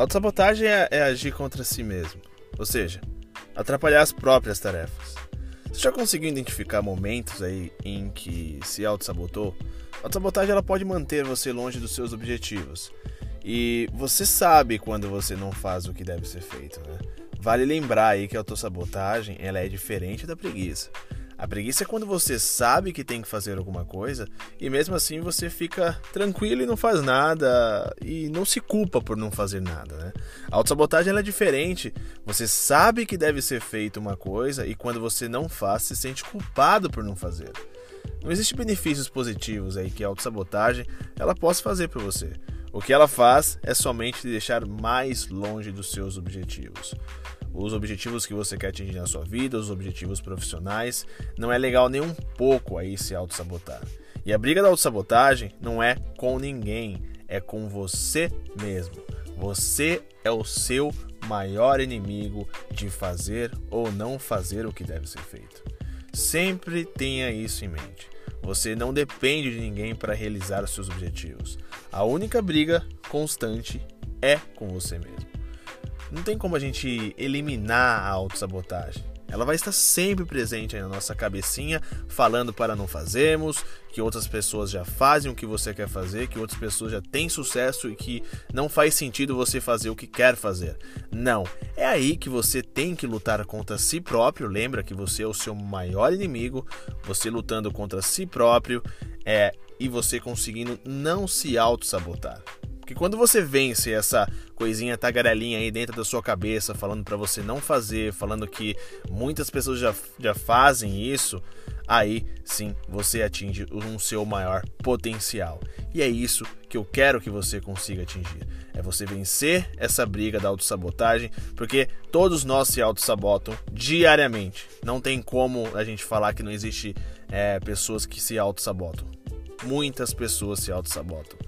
Autossabotagem é, é agir contra si mesmo, ou seja, atrapalhar as próprias tarefas. Você já conseguiu identificar momentos aí em que se auto-sabotou? A autossabotagem ela pode manter você longe dos seus objetivos. E você sabe quando você não faz o que deve ser feito, né? Vale lembrar aí que a autossabotagem ela é diferente da preguiça. A preguiça é quando você sabe que tem que fazer alguma coisa e mesmo assim você fica tranquilo e não faz nada e não se culpa por não fazer nada, né? A autossabotagem é diferente. Você sabe que deve ser feita uma coisa e quando você não faz, se sente culpado por não fazer. Não existe benefícios positivos aí que a autossabotagem ela possa fazer para você. O que ela faz é somente te deixar mais longe dos seus objetivos os objetivos que você quer atingir na sua vida, os objetivos profissionais. Não é legal nem um pouco aí se auto-sabotar. E a briga da autossabotagem não é com ninguém, é com você mesmo. Você é o seu maior inimigo de fazer ou não fazer o que deve ser feito. Sempre tenha isso em mente. Você não depende de ninguém para realizar os seus objetivos. A única briga constante é com você mesmo. Não tem como a gente eliminar a autossabotagem. Ela vai estar sempre presente na nossa cabecinha, falando para não fazermos, que outras pessoas já fazem o que você quer fazer, que outras pessoas já têm sucesso e que não faz sentido você fazer o que quer fazer. Não, é aí que você tem que lutar contra si próprio. Lembra que você é o seu maior inimigo, você lutando contra si próprio, é e você conseguindo não se auto-sabotar. Porque quando você vence essa coisinha tagarelinha aí dentro da sua cabeça, falando para você não fazer, falando que muitas pessoas já, já fazem isso, aí sim você atinge um seu maior potencial. E é isso que eu quero que você consiga atingir. É você vencer essa briga da autossabotagem, porque todos nós se autossabotam diariamente. Não tem como a gente falar que não existe é, pessoas que se autossabotam. Muitas pessoas se autossabotam.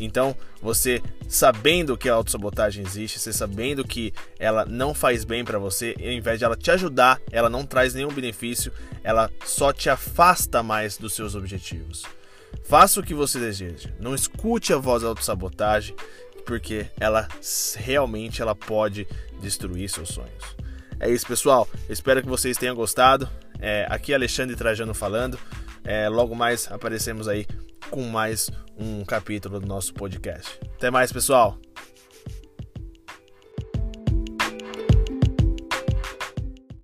Então, você sabendo que a autossabotagem existe, você sabendo que ela não faz bem para você, ao invés de ela te ajudar, ela não traz nenhum benefício, ela só te afasta mais dos seus objetivos. Faça o que você deseja. Não escute a voz da autossabotagem, porque ela realmente ela pode destruir seus sonhos. É isso, pessoal. espero que vocês tenham gostado. É, aqui é Alexandre Trajano falando. É, logo mais aparecemos aí com mais um capítulo do nosso podcast. Até mais, pessoal!